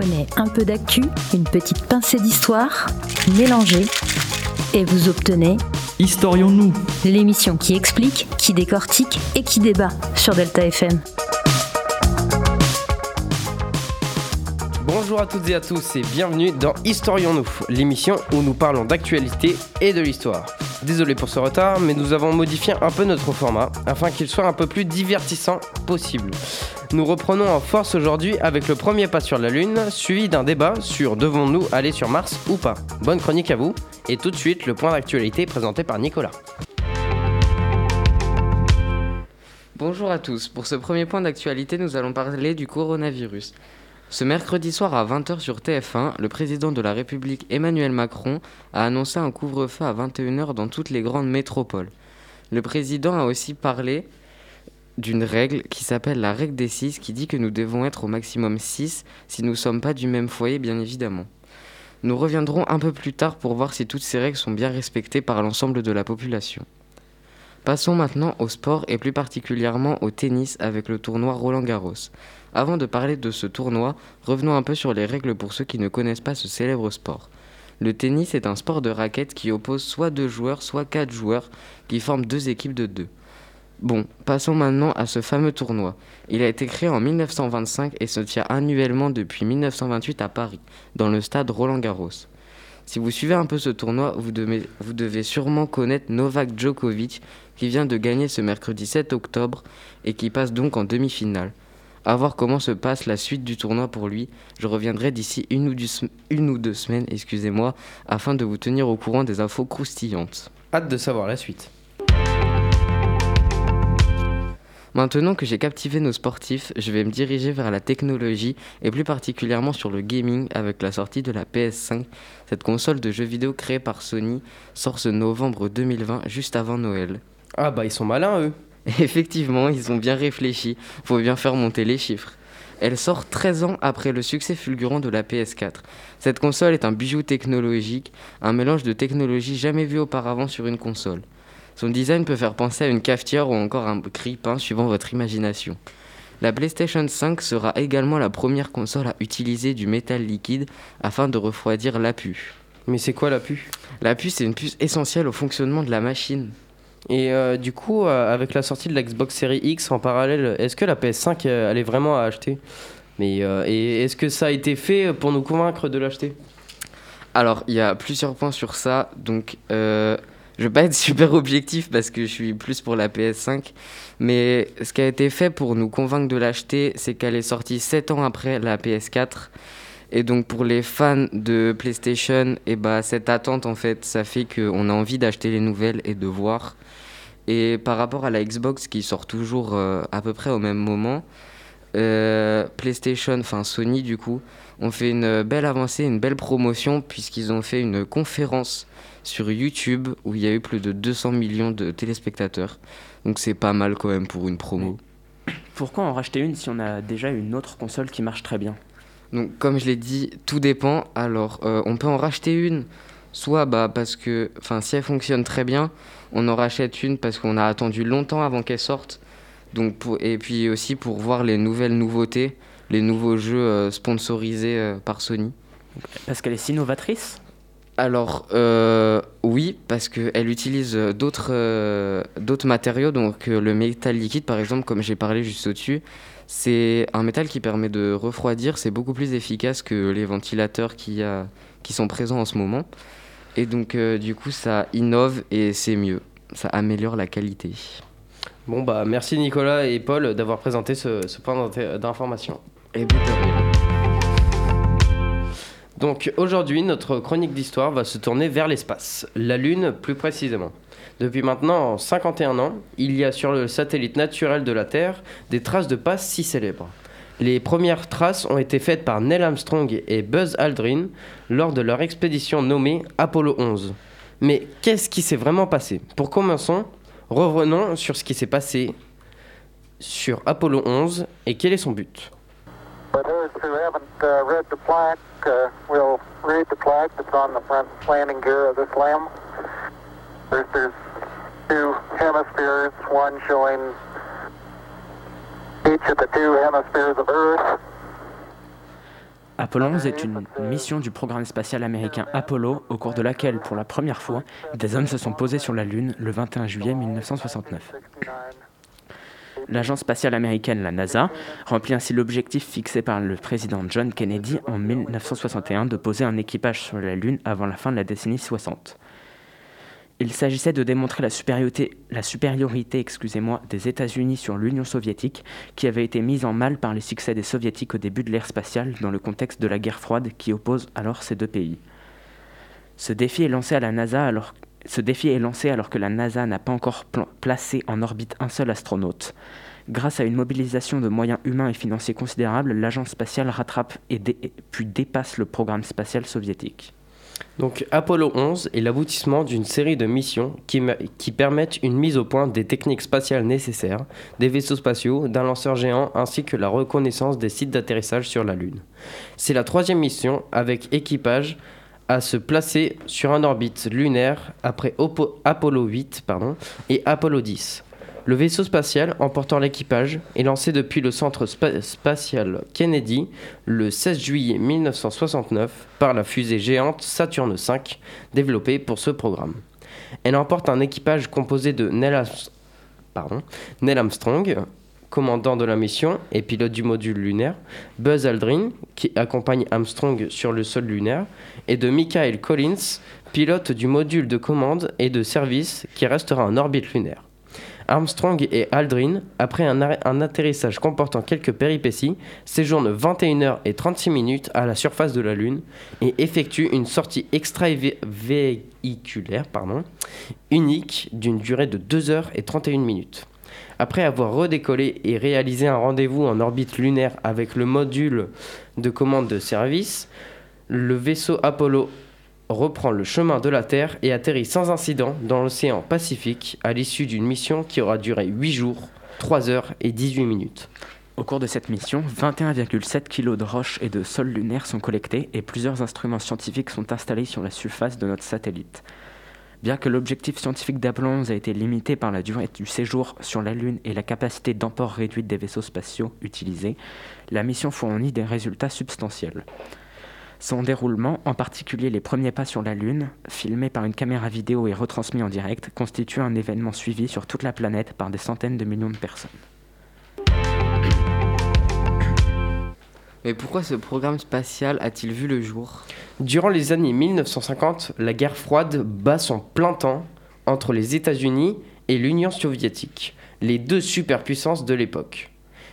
Prenez un peu d'actu, une petite pincée d'histoire, mélangez et vous obtenez Historions-nous l'émission qui explique, qui décortique et qui débat sur Delta FM. Bonjour à toutes et à tous et bienvenue dans Historions-nous, l'émission où nous parlons d'actualité et de l'histoire. Désolé pour ce retard, mais nous avons modifié un peu notre format afin qu'il soit un peu plus divertissant possible. Nous reprenons en force aujourd'hui avec le premier pas sur la Lune, suivi d'un débat sur devons-nous aller sur Mars ou pas. Bonne chronique à vous, et tout de suite le point d'actualité présenté par Nicolas. Bonjour à tous. Pour ce premier point d'actualité, nous allons parler du coronavirus. Ce mercredi soir à 20h sur TF1, le président de la République Emmanuel Macron a annoncé un couvre-feu à 21h dans toutes les grandes métropoles. Le président a aussi parlé d'une règle qui s'appelle la règle des 6 qui dit que nous devons être au maximum 6 si nous ne sommes pas du même foyer bien évidemment. Nous reviendrons un peu plus tard pour voir si toutes ces règles sont bien respectées par l'ensemble de la population. Passons maintenant au sport et plus particulièrement au tennis avec le tournoi Roland Garros. Avant de parler de ce tournoi, revenons un peu sur les règles pour ceux qui ne connaissent pas ce célèbre sport. Le tennis est un sport de raquette qui oppose soit deux joueurs, soit quatre joueurs, qui forment deux équipes de deux. Bon, passons maintenant à ce fameux tournoi. Il a été créé en 1925 et se tient annuellement depuis 1928 à Paris, dans le stade Roland Garros. Si vous suivez un peu ce tournoi, vous devez, sûrement connaître Novak Djokovic, qui vient de gagner ce mercredi 7 octobre et qui passe donc en demi-finale. À voir comment se passe la suite du tournoi pour lui. Je reviendrai d'ici une, une ou deux semaines, excusez-moi, afin de vous tenir au courant des infos croustillantes. Hâte de savoir la suite. Maintenant que j'ai captivé nos sportifs, je vais me diriger vers la technologie et plus particulièrement sur le gaming avec la sortie de la PS5. Cette console de jeux vidéo créée par Sony sort ce novembre 2020, juste avant Noël. Ah bah ils sont malins eux. Effectivement, ils ont bien réfléchi, faut bien faire monter les chiffres. Elle sort 13 ans après le succès fulgurant de la PS4. Cette console est un bijou technologique, un mélange de technologies jamais vues auparavant sur une console. Son design peut faire penser à une cafetière ou encore un grille-pain suivant votre imagination. La PlayStation 5 sera également la première console à utiliser du métal liquide afin de refroidir la puce. Mais c'est quoi la pu La puce est une puce essentielle au fonctionnement de la machine. Et euh, du coup, euh, avec la sortie de la Xbox Series X en parallèle, est-ce que la PS5 euh, elle est vraiment à acheter? Mais euh, et est-ce que ça a été fait pour nous convaincre de l'acheter? Alors, il y a plusieurs points sur ça. Donc, euh, je vais pas être super objectif parce que je suis plus pour la PS5. Mais ce qui a été fait pour nous convaincre de l'acheter, c'est qu'elle est sortie 7 ans après la PS4. Et donc, pour les fans de PlayStation, et bah, cette attente, en fait, ça fait qu'on a envie d'acheter les nouvelles et de voir. Et par rapport à la Xbox qui sort toujours euh, à peu près au même moment, euh, PlayStation, enfin Sony du coup, ont fait une belle avancée, une belle promotion puisqu'ils ont fait une conférence sur YouTube où il y a eu plus de 200 millions de téléspectateurs. Donc c'est pas mal quand même pour une promo. Pourquoi en racheter une si on a déjà une autre console qui marche très bien? Donc comme je l'ai dit, tout dépend. Alors euh, on peut en racheter une, soit bah, parce que, enfin si elle fonctionne très bien, on en rachète une parce qu'on a attendu longtemps avant qu'elle sorte. Donc pour, et puis aussi pour voir les nouvelles nouveautés, les nouveaux jeux euh, sponsorisés euh, par Sony. Parce qu'elle est si novatrice? Alors, euh, oui, parce qu'elle utilise d'autres euh, matériaux. Donc, euh, le métal liquide, par exemple, comme j'ai parlé juste au-dessus, c'est un métal qui permet de refroidir. C'est beaucoup plus efficace que les ventilateurs qui, a- qui sont présents en ce moment. Et donc, euh, du coup, ça innove et c'est mieux. Ça améliore la qualité. Bon bah merci Nicolas et Paul d'avoir présenté ce, ce point d'information. Et. Donc aujourd'hui, notre chronique d'histoire va se tourner vers l'espace, la Lune plus précisément. Depuis maintenant 51 ans, il y a sur le satellite naturel de la Terre des traces de pas si célèbres. Les premières traces ont été faites par Neil Armstrong et Buzz Aldrin lors de leur expédition nommée Apollo 11. Mais qu'est-ce qui s'est vraiment passé? Pour commencer, revenons sur ce qui s'est passé sur Apollo 11 et quel est son but? For those who haven't uh, read the plaque, uh, we'll read the plaque that's on the front landing gear of this LEM. There's, there's two hemispheres, one showing each of the two hemispheres of Earth. Apollo 11 est une mission du programme spatial américain Apollo, au cours de laquelle, pour la première fois, des hommes se sont posés sur la Lune le 21 juillet 1969. L'agence spatiale américaine, la NASA, remplit ainsi l'objectif fixé par le président John Kennedy en 1961 de poser un équipage sur la Lune avant la fin de la décennie 60. Il s'agissait de démontrer la supériorité, la supériorité excusez-moi, des États-Unis sur l'Union soviétique, qui avait été mise en mal par les succès des soviétiques au début de l'ère spatiale dans le contexte de la guerre froide qui oppose alors ces deux pays. Ce défi est lancé à la NASA alors ce défi est lancé alors que la NASA n'a pas encore placé en orbite un seul astronaute. Grâce à une mobilisation de moyens humains et financiers considérables, l'agence spatiale rattrape et puis dépasse le programme spatial soviétique. Donc Apollo 11 est l'aboutissement d'une série de missions qui, qui, permettent une mise au point des techniques spatiales nécessaires, des vaisseaux spatiaux, d'un lanceur géant ainsi que la reconnaissance des sites d'atterrissage sur la Lune. C'est la troisième mission avec équipage à se placer sur un orbite lunaire après Apollo 8 pardon, et Apollo 10. Le vaisseau spatial emportant l'équipage est lancé depuis le centre spatial Kennedy le 16 juillet 1969 par la fusée géante Saturne V développée pour ce programme. Elle emporte un équipage composé de Neil, Neil Armstrong, commandant de la mission et pilote du module lunaire, Buzz Aldrin, qui accompagne Armstrong sur le sol lunaire, et de Michael Collins, pilote du module de commande et de service qui restera en orbite lunaire. Armstrong et Aldrin, après un, atterrissage comportant quelques péripéties, séjournent 21 h et 36 minutes à la surface de la Lune et effectuent une sortie extravéhiculaire unique d'une durée de 2 h et 31 minutes. Après avoir redécollé et réalisé un rendez-vous en orbite lunaire avec le module de commande de service, le vaisseau Apollo reprend le chemin de la Terre et atterrit sans incident dans l'océan Pacifique à l'issue d'une mission qui aura duré 8 jours, 3 heures et 18 minutes. Au cours de cette mission, 21,7 kg de roches et de sol lunaire sont collectés et plusieurs instruments scientifiques sont installés sur la surface de notre satellite. Bien que l'objectif scientifique d'Apollo 11 a été limité par la durée du séjour sur la Lune et la capacité d'emport réduite des vaisseaux spatiaux utilisés, la mission fournit des résultats substantiels. Son déroulement, en particulier les premiers pas sur la Lune, filmés par une caméra vidéo et retransmis en direct, constitue un événement suivi sur toute la planète par des centaines de millions de personnes. Mais pourquoi ce programme spatial a-t-il vu le jour? Durant les années 1950, la guerre froide bat son plein temps entre les États-Unis et l'Union soviétique, les deux superpuissances de l'époque.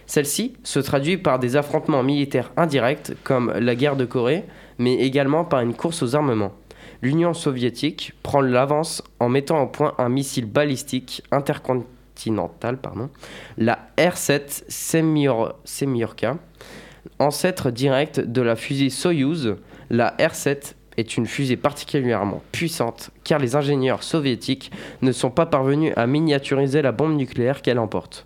Celle-ci se traduit par des affrontements militaires indirects comme la guerre de Corée, mais également par une course aux armements. L'Union soviétique prend l'avance en mettant au point un missile balistique intercontinental, pardon, la R-7 Semyorka, ancêtre direct de la fusée Soyuz. La R-7 est une fusée particulièrement puissante car les ingénieurs soviétiques ne sont pas parvenus à miniaturiser la bombe nucléaire qu'elle emporte.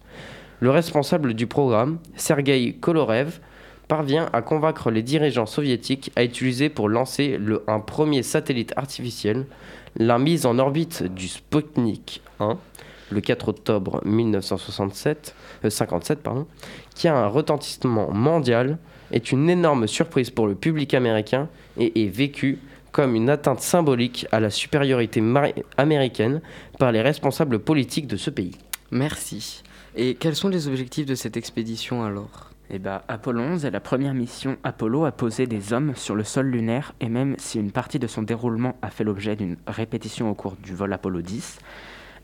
Le responsable du programme, Sergei Kolorev, parvient à convaincre les dirigeants soviétiques à utiliser pour lancer le, un premier satellite artificiel la mise en orbite du Sputnik 1 le 4 octobre 1957, 57, euh, qui a un retentissement mondial, est une énorme surprise pour le public américain et est vécu comme une atteinte symbolique à la supériorité américaine par les responsables politiques de ce pays. Merci. Et quels sont les objectifs de cette expédition alors? Eh ben, Apollo 11 est la première mission Apollo à poser des hommes sur le sol lunaire et même si une partie de son déroulement a fait l'objet d'une répétition au cours du vol Apollo 10,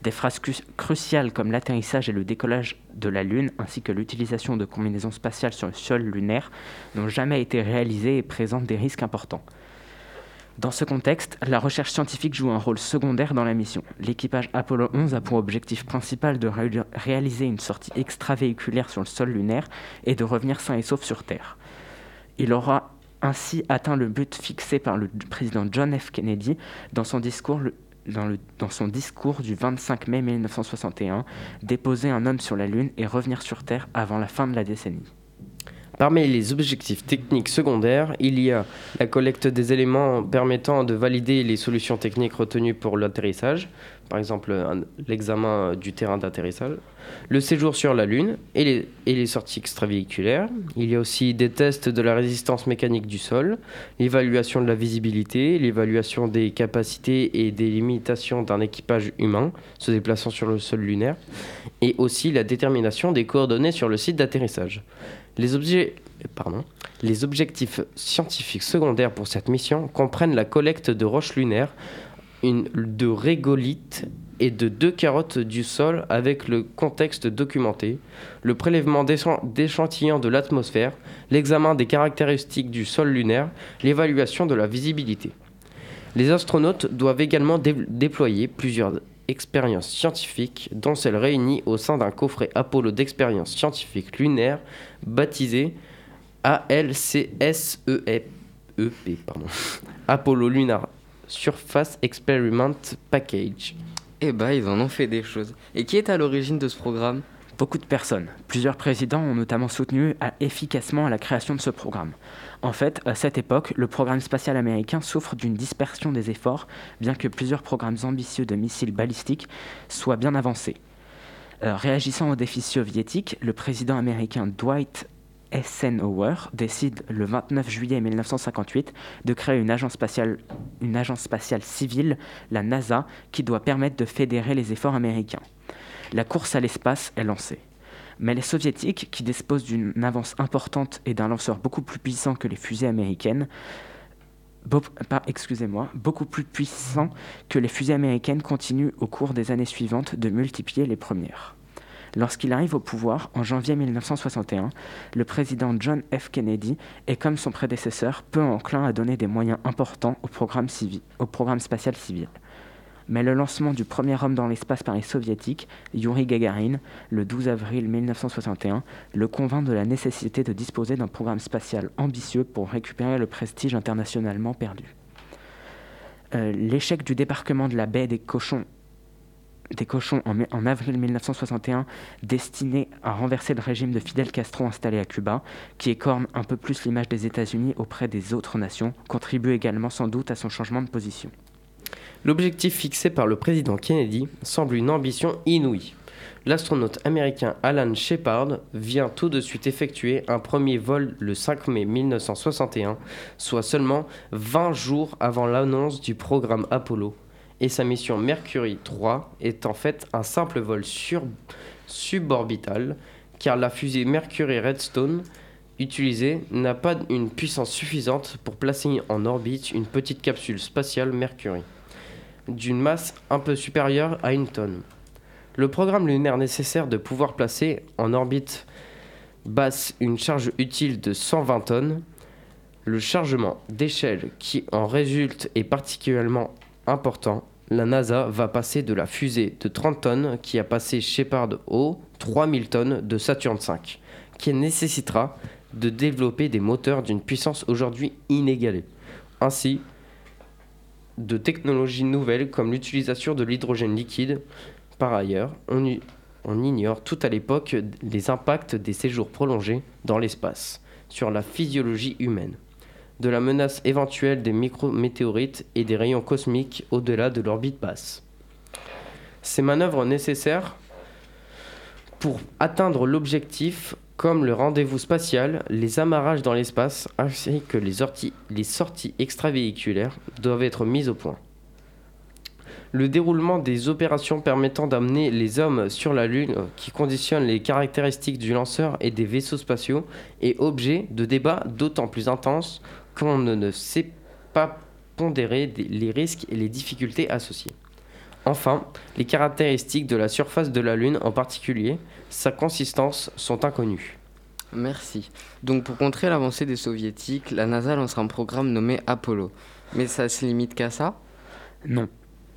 des phrases cruciales comme l'atterrissage et le décollage de la Lune ainsi que l'utilisation de combinaisons spatiales sur le sol lunaire n'ont jamais été réalisées et présentent des risques importants. Dans ce contexte, la recherche scientifique joue un rôle secondaire dans la mission. L'équipage Apollo 11 a pour objectif principal de réaliser une sortie extravéhiculaire sur le sol lunaire et de revenir sain et sauf sur Terre. Il aura ainsi atteint le but fixé par le président John F. Kennedy dans son discours, dans, le, dans son discours du 25 mai 1961, déposer un homme sur la Lune et revenir sur Terre avant la fin de la décennie. Parmi les objectifs techniques secondaires, il y a la collecte des éléments permettant de valider les solutions techniques retenues pour l'atterrissage, par exemple l'examen du terrain d'atterrissage, le séjour sur la Lune et les, et les sorties extravéhiculaires. Il y a aussi des tests de la résistance mécanique du sol, l'évaluation de la visibilité, l'évaluation des capacités et des limitations d'un équipage humain se déplaçant sur le sol lunaire, et aussi la détermination des coordonnées sur le site d'atterrissage. Pardon, les objectifs scientifiques secondaires pour cette mission comprennent la collecte de roches lunaires, de régolithes et de deux carottes du sol avec le contexte documenté, le prélèvement d'échan- d'échantillons de l'atmosphère, l'examen des caractéristiques du sol lunaire, l'évaluation de la visibilité. Les astronautes doivent également dé- déployer plusieurs expériences scientifiques, dont celles réunies au sein d'un coffret Apollo d'expériences scientifiques lunaires baptisé ALCSEP, pardon. Apollo Lunar Surface Experiment Package. Eh bah, ils en ont fait des choses. Et qui est à l'origine de ce programme? Beaucoup de personnes. Plusieurs présidents ont notamment soutenu à- efficacement la création de ce programme. En fait, à cette époque, le programme spatial américain souffre d'une dispersion des efforts, bien que plusieurs programmes ambitieux de missiles balistiques soient bien avancés. Euh, réagissant aux défis soviétiques, le président américain Dwight Eisenhower décide le 29 juillet 1958 de créer une agence spatiale, une agence spatiale civile, la NASA, qui doit permettre de fédérer les efforts américains. La course à l'espace est lancée. Mais les soviétiques, qui disposent d'une avance importante et d'un lanceur beaucoup plus puissant que les fusées américaines, beaucoup plus puissant que les fusées américaines, continuent au cours des années suivantes de multiplier les premières. Lorsqu'il arrive au pouvoir, en janvier 1961, le président John F. Kennedy est, comme son prédécesseur, peu enclin à donner des moyens importants au programme spatial civil. Mais le lancement du premier homme dans l'espace par les soviétiques, Yuri Gagarin, le 12 avril 1961, le convainc de la nécessité de disposer d'un programme spatial ambitieux pour récupérer le prestige internationalement perdu. Euh, L'échec du débarquement de la baie des cochons, des cochons en, avril 1961, destiné à renverser le régime de Fidel Castro installé à Cuba, qui écorne un peu plus l'image des États-Unis auprès des autres nations, contribue également sans doute à son changement de position. L'objectif fixé par le président Kennedy semble une ambition inouïe. L'astronaute américain Alan Shepard vient tout de suite effectuer un premier vol le 5 mai 1961, soit seulement 20 jours avant l'annonce du programme Apollo. Et sa mission Mercury 3 est en fait un simple vol suborbital, car la fusée Mercury Redstone utilisée n'a pas une puissance suffisante pour placer en orbite une petite capsule spatiale Mercury d'une masse un peu supérieure à une tonne. Le programme lunaire nécessaire de pouvoir placer en orbite basse une charge utile de 120 tonnes, le chargement d'échelle qui en résulte est particulièrement important. La NASA va passer de la fusée de 30 tonnes qui a passé Shepard aux 3000 tonnes de Saturn V, qui nécessitera de développer des moteurs d'une puissance aujourd'hui inégalée. Ainsi, de technologies nouvelles comme l'utilisation de l'hydrogène liquide. Par ailleurs, on, ignore tout à l'époque les impacts des séjours prolongés dans l'espace sur la physiologie humaine, de la menace éventuelle des micrométéorites et des rayons cosmiques au-delà de l'orbite basse. Ces manœuvres nécessaires pour atteindre l'objectif comme le rendez-vous spatial, les amarrages dans l'espace ainsi que les, orti- les sorties extravéhiculaires doivent être mises au point. Le déroulement des opérations permettant d'amener les hommes sur la Lune, euh, qui conditionnent les caractéristiques du lanceur et des vaisseaux spatiaux, est objet de débats d'autant plus intenses qu'on ne, sait pas pondérer les risques et les difficultés associées. Enfin, les caractéristiques de la surface de la Lune en particulier, sa consistance, sont inconnues. Merci. Donc pour contrer l'avancée des soviétiques, la NASA lancera un programme nommé Apollo. Mais ça se limite qu'à ça? Non.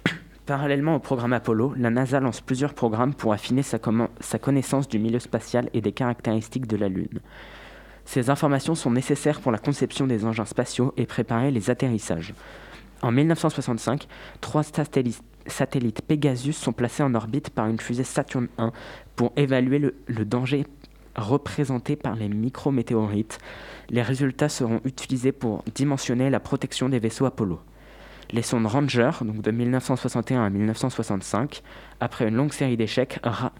Parallèlement au programme Apollo, la NASA lance plusieurs programmes pour affiner sa, sa connaissance du milieu spatial et des caractéristiques de la Lune. Ces informations sont nécessaires pour la conception des engins spatiaux et préparer les atterrissages. En 1965, trois satellites, satellites Pegasus sont placés en orbite par une fusée Saturn 1 pour évaluer le, danger représenté par les micrométéorites. Les résultats seront utilisés pour dimensionner la protection des vaisseaux Apollo. Les sondes Ranger, donc de 1961 à 1965, après une longue série d'échecs, ra-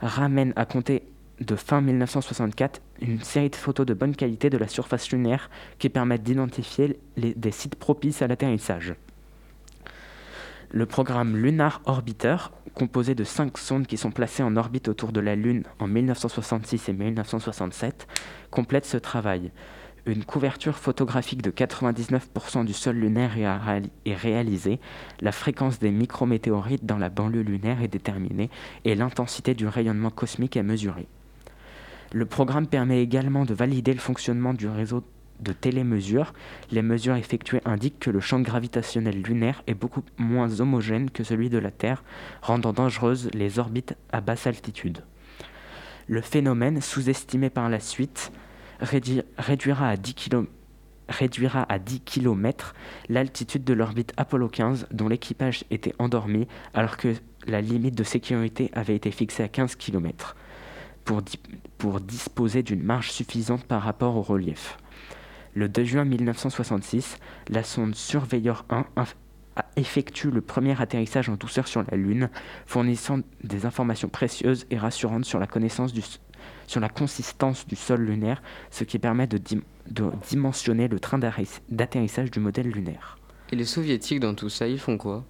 ramènent à compter de fin 1964 une série de photos de bonne qualité de la surface lunaire qui permettent d'identifier des sites propices à l'atterrissage. Le programme Lunar Orbiter, composé de cinq sondes qui sont placées en orbite autour de la Lune en 1966 et 1967, complète ce travail. Une couverture photographique de 99% du sol lunaire est, réalisée, la fréquence des micrométéorites dans la banlieue lunaire est déterminée et l'intensité du rayonnement cosmique est mesurée. Le programme permet également de valider le fonctionnement du réseau de télémesures. Les mesures effectuées indiquent que le champ gravitationnel lunaire est beaucoup moins homogène que celui de la Terre, rendant dangereuses les orbites à basse altitude. Le phénomène, sous-estimé par la suite, réduira à 10 km réduira à 10 km l'altitude de l'orbite Apollo 15 dont l'équipage était endormi alors que la limite de sécurité avait été fixée à 15 km pour disposer d'une marge suffisante par rapport au relief. Le 2 juin 1966, la sonde Surveyor 1 inf- a- effectue le premier atterrissage en douceur sur la Lune, fournissant des informations précieuses et rassurantes sur la connaissance du, sur la consistance du sol lunaire, ce qui permet de, dim- de dimensionner le train d'atterrissage du modèle lunaire. Et les soviétiques dans tout ça, ils font quoi?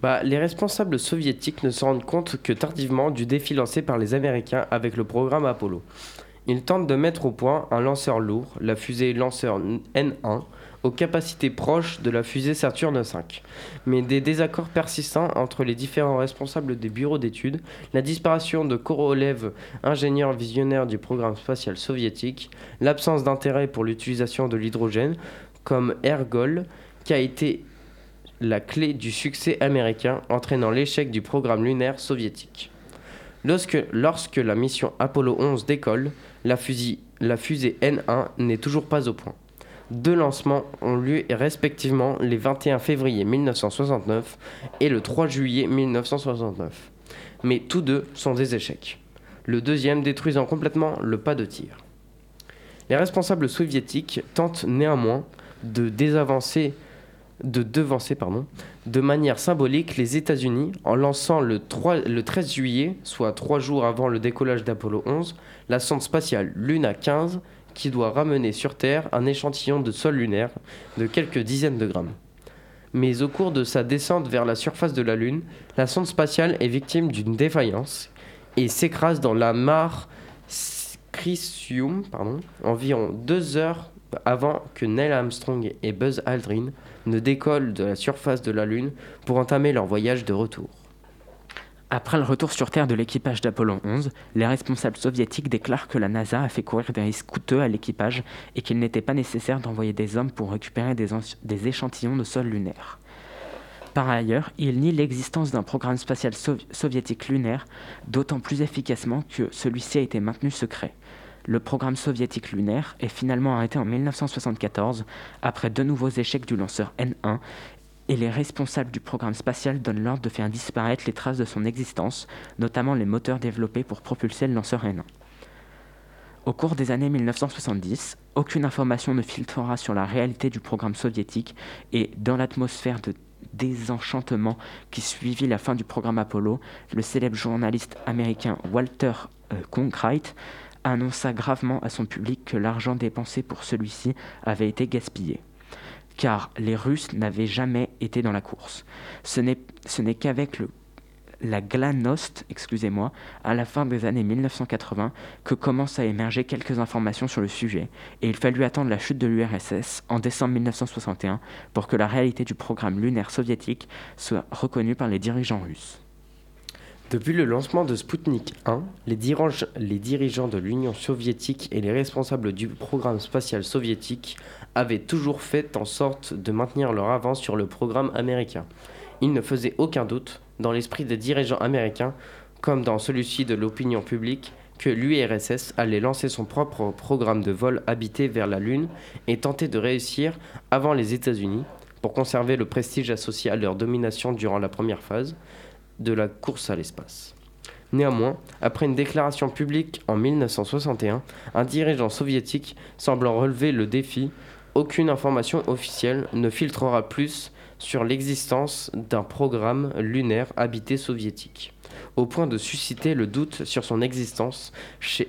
Bah, les responsables soviétiques ne se rendent compte que tardivement du défi lancé par les Américains avec le programme Apollo. Ils tentent de mettre au point un lanceur lourd, la fusée lanceur N1, aux capacités proches de la fusée Saturne V. Mais des désaccords persistants entre les différents responsables des bureaux d'études, la disparition de Korolev, ingénieur visionnaire du programme spatial soviétique, l'absence d'intérêt pour l'utilisation de l'hydrogène, comme Ergol, qui a été la clé du succès américain entraînant l'échec du programme lunaire soviétique. Lorsque, lorsque la mission Apollo 11 décolle, la, fusi- la fusée N1 n'est toujours pas au point. Deux lancements ont lieu respectivement les 21 février 1969 et le 3 juillet 1969. Mais tous deux sont des échecs. Le deuxième détruisant complètement le pas de tir. Les responsables soviétiques tentent néanmoins de désavancer de devancer pardon, de manière symbolique les États-Unis en lançant le, 3 le 13 juillet, soit trois jours avant le décollage d'Apollo 11, la sonde spatiale Luna 15 qui doit ramener sur Terre un échantillon de sol lunaire de quelques dizaines de grammes. Mais au cours de sa descente vers la surface de la Lune, la sonde spatiale est victime d'une défaillance et s'écrase dans la mare Crisium environ deux heures avant que Neil Armstrong et Buzz Aldrin ne décollent de la surface de la Lune pour entamer leur voyage de retour. Après le retour sur Terre de l'équipage d'Apollo 11, les responsables soviétiques déclarent que la NASA a fait courir des risques coûteux à l'équipage et qu'il n'était pas nécessaire d'envoyer des hommes pour récupérer des, échantillons de sol lunaire. Par ailleurs, ils nient l'existence d'un programme spatial sov- soviétique lunaire, d'autant plus efficacement que celui-ci a été maintenu secret. Le programme soviétique lunaire est finalement arrêté en 1974 après deux nouveaux échecs du lanceur N1 et les responsables du programme spatial donnent l'ordre de faire disparaître les traces de son existence, notamment les moteurs développés pour propulser le lanceur N1. Au cours des années 1970, aucune information ne filtrera sur la réalité du programme soviétique et dans l'atmosphère de désenchantement qui suivit la fin du programme Apollo, le célèbre journaliste américain Walter euh, Cronkite annonça gravement à son public que l'argent dépensé pour celui-ci avait été gaspillé car les Russes n'avaient jamais été dans la course. Ce n'est qu'avec la glanost, excusez-moi, à la fin des années 1980, que commencent à émerger quelques informations sur le sujet, et il fallut attendre la chute de l'URSS en décembre 1961 pour que la réalité du programme lunaire soviétique soit reconnue par les dirigeants russes. Depuis le lancement de Sputnik 1, les, les dirigeants de l'Union soviétique et les responsables du programme spatial soviétique avaient toujours fait en sorte de maintenir leur avance sur le programme américain. Il ne faisait aucun doute, dans l'esprit des dirigeants américains, comme dans celui-ci de l'opinion publique, que l'URSS allait lancer son propre programme de vol habité vers la Lune et tenter de réussir avant les États-Unis pour conserver le prestige associé à leur domination durant la première phase de la course à l'espace. Néanmoins, après une déclaration publique en 1961, un dirigeant soviétique semblant relever le défi, aucune information officielle ne filtrera plus sur l'existence d'un programme lunaire habité soviétique, au point de susciter le doute sur son existence chez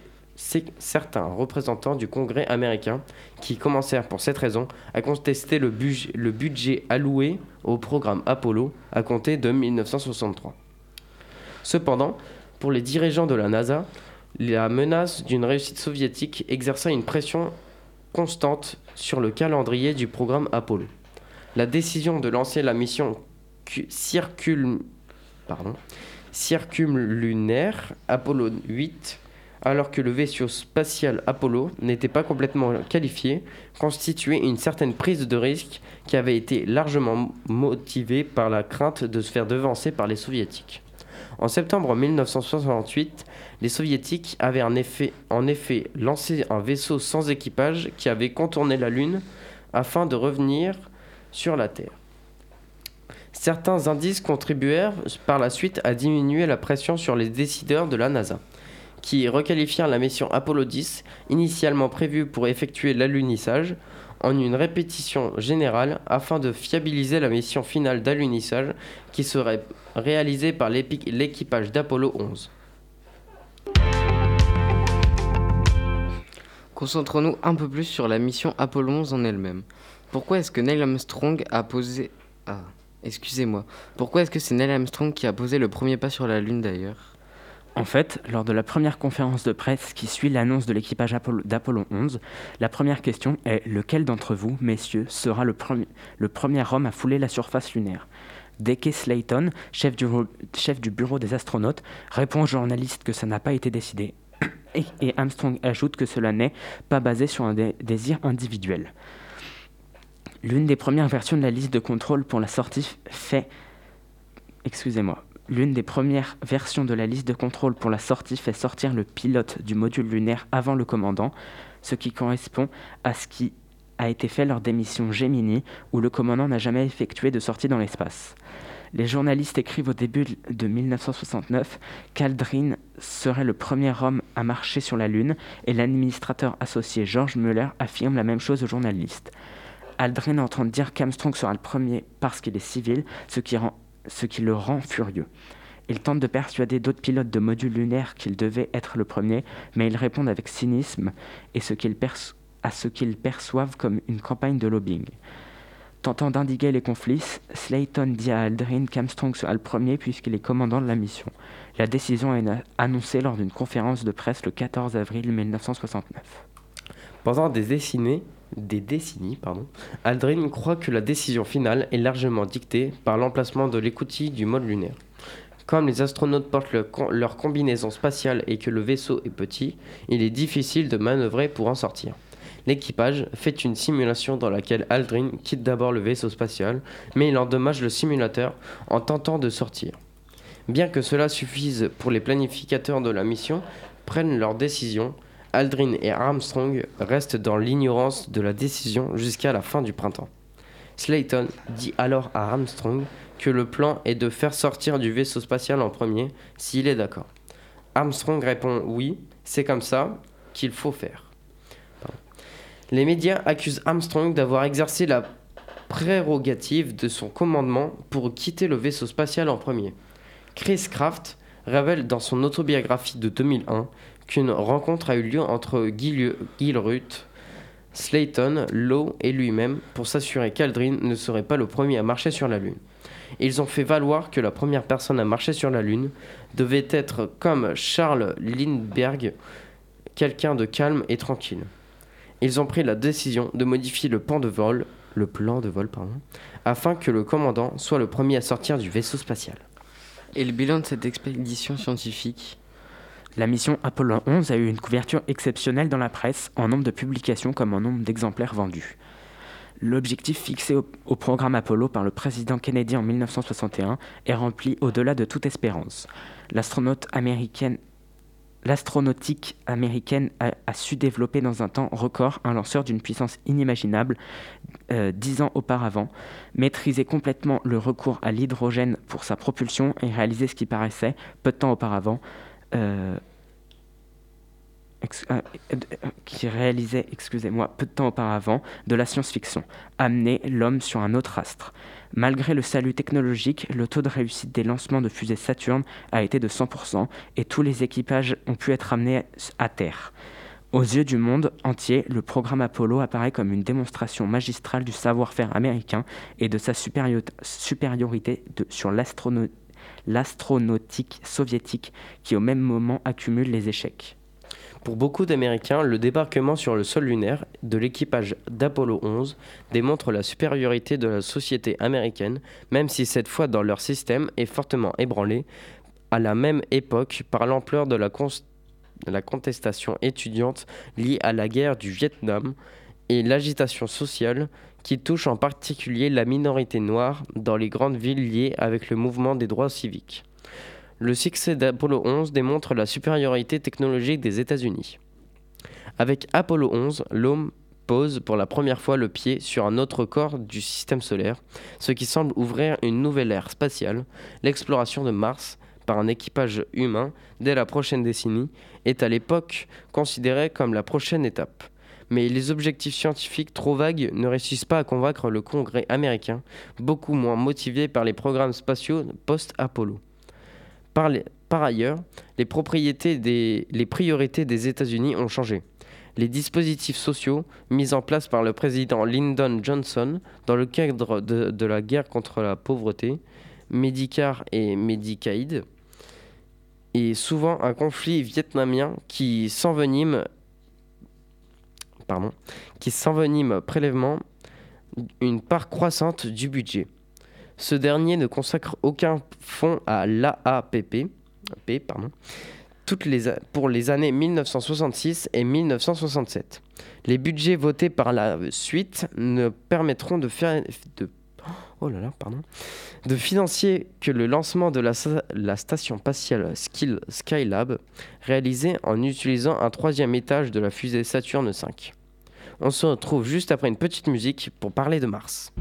certains représentants du Congrès américain qui commencèrent pour cette raison à contester le, budget alloué au programme Apollo à compter de 1963. Cependant, pour les dirigeants de la NASA, la menace d'une réussite soviétique exerça une pression constante sur le calendrier du programme Apollo. La décision de lancer la mission circul... Pardon, circumlunaire Apollo 8 alors que le vaisseau spatial Apollo n'était pas complètement qualifié, constituait une certaine prise de risque qui avait été largement motivée par la crainte de se faire devancer par les soviétiques. En septembre 1968, les soviétiques avaient en effet, lancé un vaisseau sans équipage qui avait contourné la Lune afin de revenir sur la Terre. Certains indices contribuèrent par la suite à diminuer la pression sur les décideurs de la NASA qui requalifièrent la mission Apollo 10, initialement prévue pour effectuer l'alunissage, en une répétition générale afin de fiabiliser la mission finale d'alunissage qui serait réalisée par l'équipage d'Apollo 11. Concentrons-nous un peu plus sur la mission Apollo 11 en elle-même. Pourquoi est-ce que Neil Armstrong a posé... Ah, excusez-moi. Pourquoi est-ce que c'est Neil Armstrong qui a posé le premier pas sur la Lune d'ailleurs? En fait, lors de la première conférence de presse qui suit l'annonce de l'équipage d'Apollo 11, la première question est lequel d'entre vous, messieurs, sera le, premier homme à fouler la surface lunaire? Deke Slayton, chef du, bureau des astronautes, répond aux journalistes que ça n'a pas été décidé. Et, Armstrong ajoute que cela n'est pas basé sur un désir individuel. L'une des premières versions de la liste de contrôle pour la sortie fait... Excusez-moi. L'une des premières versions de la liste de contrôle pour la sortie fait sortir le pilote du module lunaire avant le commandant, ce qui correspond à ce qui a été fait lors des missions Gemini, où le commandant n'a jamais effectué de sortie dans l'espace. Les journalistes écrivent au début de 1969 qu'Aldrin serait le premier homme à marcher sur la Lune et l'administrateur associé George Muller affirme la même chose aux journalistes. Aldrin entend dire qu'Armstrong sera le premier parce qu'il est civil, ce qui rend ce qui le rend furieux. Il tente de persuader d'autres pilotes de modules lunaires qu'il devait être le premier, mais ils répondent avec cynisme et à ce qu'ils perçoivent comme une campagne de lobbying. Tentant d'indiquer les conflits, Slayton dit à Aldrin qu'Armstrong sera le premier puisqu'il est commandant de la mission. La décision est annoncée lors d'une conférence de presse le 14 avril 1969. Pendant des décennies, des décennies, pardon, Aldrin croit que la décision finale est largement dictée par l'emplacement de l'écoutille du mode lunaire. Comme les astronautes portent leur combinaison spatiale et que le vaisseau est petit, il est difficile de manœuvrer pour en sortir. L'équipage fait une simulation dans laquelle Aldrin quitte d'abord le vaisseau spatial, mais il endommage le simulateur en tentant de sortir. Bien que cela suffise pour les planificateurs de la mission, prennent leur décision Aldrin et Armstrong restent dans l'ignorance de la décision jusqu'à la fin du printemps. Slayton dit alors à Armstrong que le plan est de faire sortir du vaisseau spatial en premier s'il est d'accord. Armstrong répond oui, c'est comme ça qu'il faut faire. Les médias accusent Armstrong d'avoir exercé la prérogative de son commandement pour quitter le vaisseau spatial en premier. Chris Kraft révèle dans son autobiographie de 2001 qu'une rencontre a eu lieu entre Gilruth, Slayton, Lowe et lui-même pour s'assurer qu'Aldrin ne serait pas le premier à marcher sur la Lune. Ils ont fait valoir que la première personne à marcher sur la Lune devait être comme Charles Lindbergh, quelqu'un de calme et tranquille. Ils ont pris la décision de modifier le plan de vol, le plan de vol afin que le commandant soit le premier à sortir du vaisseau spatial. Et le bilan de cette expédition scientifique? La mission Apollo 11 a eu une couverture exceptionnelle dans la presse, en nombre de publications comme en nombre d'exemplaires vendus. L'objectif fixé au, programme Apollo par le président Kennedy en 1961 est rempli au-delà de toute espérance. L'astronaute américaine L'astronautique américaine a, su développer dans un temps record un lanceur d'une puissance inimaginable euh, dix ans auparavant, maîtriser complètement le recours à l'hydrogène pour sa propulsion et réaliser ce qui paraissait, peu de temps auparavant, euh, euh, euh, qui réalisait, excusez-moi, peu de temps auparavant, de la science-fiction, amener l'homme sur un autre astre. Malgré le salut technologique, le taux de réussite des lancements de fusées Saturne a été de 100% et tous les équipages ont pu être amenés à terre. Aux yeux du monde entier, le programme Apollo apparaît comme une démonstration magistrale du savoir-faire américain et de sa supérior- supériorité sur l'astrono- l'astronautique soviétique qui au même moment accumule les échecs. Pour beaucoup d'Américains, le débarquement sur le sol lunaire de l'équipage d'Apollo 11 démontre la supériorité de la société américaine, même si cette fois dans leur système est fortement ébranlé à la même époque par l'ampleur de la, la contestation étudiante liée à la guerre du Vietnam et l'agitation sociale qui touche en particulier la minorité noire dans les grandes villes liées avec le mouvement des droits civiques. Le succès d'Apollo 11 démontre la supériorité technologique des États-Unis. Avec Apollo 11, l'homme pose pour la première fois le pied sur un autre corps du système solaire, ce qui semble ouvrir une nouvelle ère spatiale. L'exploration de Mars par un équipage humain dès la prochaine décennie est à l'époque considérée comme la prochaine étape. Mais les objectifs scientifiques trop vagues ne réussissent pas à convaincre le Congrès américain, beaucoup moins motivé par les programmes spatiaux post-Apollo. Par, ailleurs, les, priorités des États-Unis ont changé. Les dispositifs sociaux mis en place par le président Lyndon Johnson dans le cadre de la guerre contre la pauvreté, Medicare et Medicaid, et souvent un conflit vietnamien qui s'envenime qui s'envenime prélèvement une part croissante du budget. Ce dernier ne consacre aucun fonds à l'AAPP pardon, pour les années 1966 et 1967. Les budgets votés par la suite ne permettront de oh financer que le lancement de la, la station spatiale Skylab réalisé en utilisant un troisième étage de la fusée Saturne V. On se retrouve juste après une petite musique pour parler de Mars.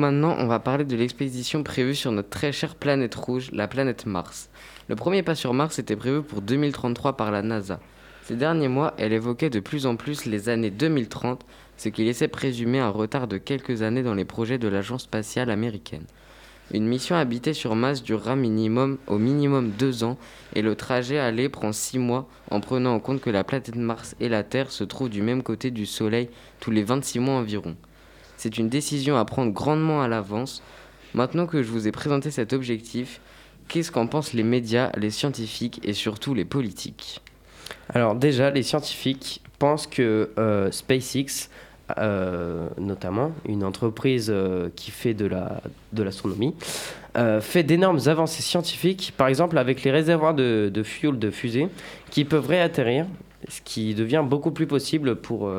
Maintenant, on va parler de l'expédition prévue sur notre très chère planète rouge, la planète Mars. Le premier pas sur Mars était prévu pour 2033 par la NASA. Ces derniers mois, elle évoquait de plus en plus les années 2030, ce qui laissait présumer un retard de quelques années dans les projets de l'agence spatiale américaine. Une mission habitée sur Mars durera minimum, au minimum deux ans et le trajet aller prend six mois en prenant en compte que la planète Mars et la Terre se trouvent du même côté du Soleil tous les 26 mois environ. C'est une décision à prendre grandement à l'avance. Maintenant que je vous ai présenté cet objectif, qu'est-ce qu'en pensent les médias, les scientifiques et surtout les politiques? Alors déjà, les scientifiques pensent que euh, SpaceX, euh, notamment une entreprise euh, qui fait de la l'astronomie, fait d'énormes avancées scientifiques, par exemple avec les réservoirs de, de fuel de fusée qui peuvent réatterrir, ce qui devient beaucoup plus possible pour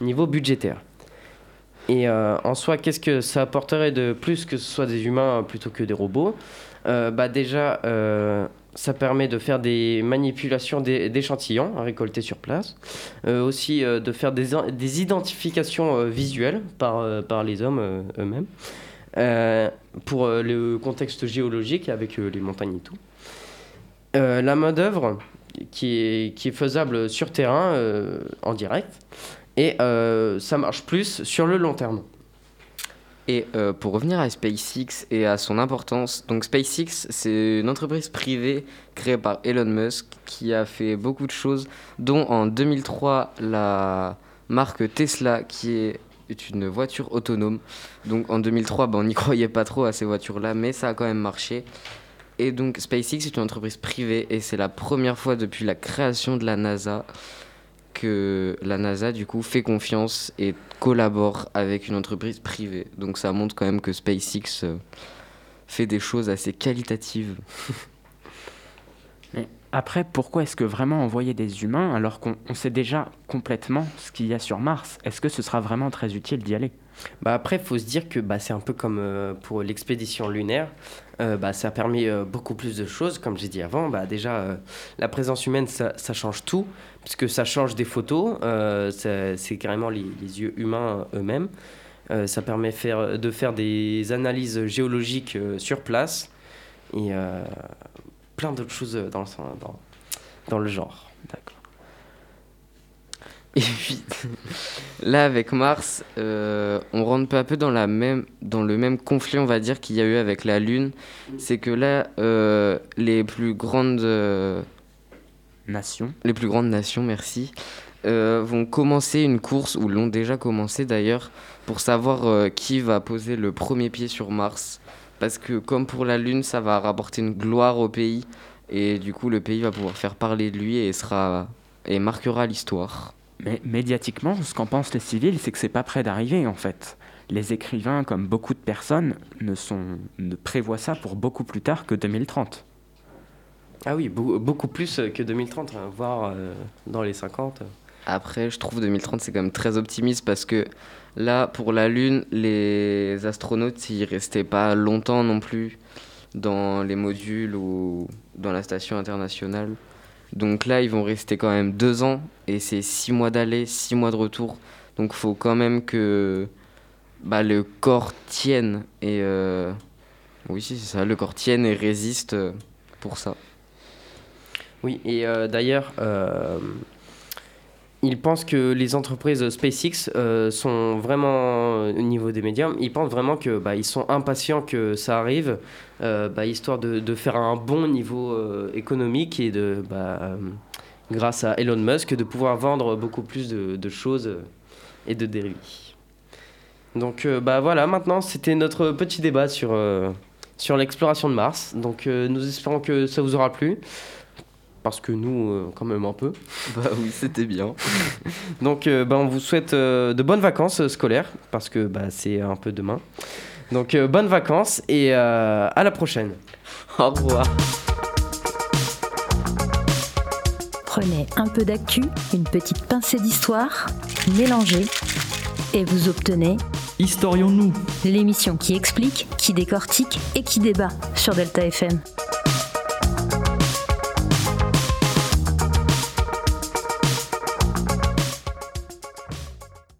niveau budgétaire. Et euh, en soi, qu'est-ce que ça apporterait de plus que ce soit des humains plutôt que des robots? Euh, Bah déjà, euh, ça permet de faire des manipulations d'é- d'échantillons à récolter sur place, Euh, aussi euh, de faire des, identifications euh, visuelles par, euh, les hommes euh, eux-mêmes, Euh, pour euh, le contexte géologique avec euh, les montagnes et tout. Euh, la main-d'œuvre qui est, qui est faisable sur terrain euh, en direct, et euh, ça marche plus sur le long terme. Et euh, pour revenir à SpaceX et à son importance, donc SpaceX, c'est une entreprise privée créée par Elon Musk qui a fait beaucoup de choses, dont en 2003 la marque Tesla qui est une voiture autonome. Donc en 2003, bah, on n'y croyait pas trop à ces voitures-là, mais ça a quand même marché. Et donc SpaceX est une entreprise privée et c'est la première fois depuis la création de la NASA que la NASA du coup fait confiance et collabore avec une entreprise privée. Donc ça montre quand même que SpaceX euh, fait des choses assez qualitatives. Mais après, pourquoi est-ce que vraiment envoyer des humains alors qu'on on sait déjà complètement ce qu'il y a sur Mars? Est-ce que ce sera vraiment très utile d'y aller? Bah après, il faut se dire que bah, c'est un peu comme euh, pour l'expédition lunaire. Euh, bah, ça permet euh, beaucoup plus de choses, comme j'ai dit avant. Bah, déjà, euh, la présence humaine, ça, ça change tout, puisque ça change des photos. euh, c'est carrément les, yeux humains euh, eux-mêmes. Euh, ça permet de faire des analyses géologiques sur place et plein d'autres choses dans le, genre. D'accord. Et puis là avec Mars, on rentre peu à peu dans, dans le même conflit on va dire qu'il y a eu avec la Lune. C'est que là, les plus grandes... les plus grandes nations, merci, euh, vont commencer une course, ou l'ont déjà commencé d'ailleurs, pour savoir euh, qui va poser le premier pied sur Mars. Parce que comme pour la Lune, ça va rapporter une gloire au pays, et du coup le pays va pouvoir faire parler de lui et, sera, et marquera l'histoire. Mais médiatiquement, ce qu'en pensent les civils, c'est que c'est pas près d'arriver en fait. Les écrivains, comme beaucoup de personnes, ne, sont, ne prévoient ça pour beaucoup plus tard que 2030. Ah oui, beau- beaucoup plus que 2030, hein, voire euh, dans les 50. Après, je trouve 2030 c'est quand même très optimiste parce que là, pour la Lune, les astronautes ils restaient pas longtemps non plus dans les modules ou dans la station internationale. Donc là, ils vont rester quand même deux ans et c'est six mois d'aller, six mois de retour. Donc faut quand même que bah, le corps tienne et euh, ça, le corps tienne et résiste euh, pour ça. Oui, et euh, d'ailleurs, euh, ils pensent que les entreprises SpaceX euh, sont vraiment, au niveau des médias, ils pensent vraiment que bah, ils sont impatients que ça arrive, bah, histoire de, faire un bon niveau économique et de, bah, grâce à Elon Musk, de pouvoir vendre beaucoup plus de, de choses et de dérivés. Donc bah voilà, maintenant c'était notre petit débat sur, sur l'exploration de Mars. Donc nous espérons que ça vous aura plu parce que nous, euh, quand même un peu. Bah oui, c'était bien. Donc, euh, bah, on vous souhaite euh, de bonnes vacances scolaires, parce que bah, c'est un peu demain. Donc, euh, bonnes vacances et euh, à la prochaine. Au revoir. Prenez un peu d'actu, une petite pincée d'histoire, mélangez et vous obtenez Historions-nous l'émission qui explique, qui décortique et qui débat sur Delta FM.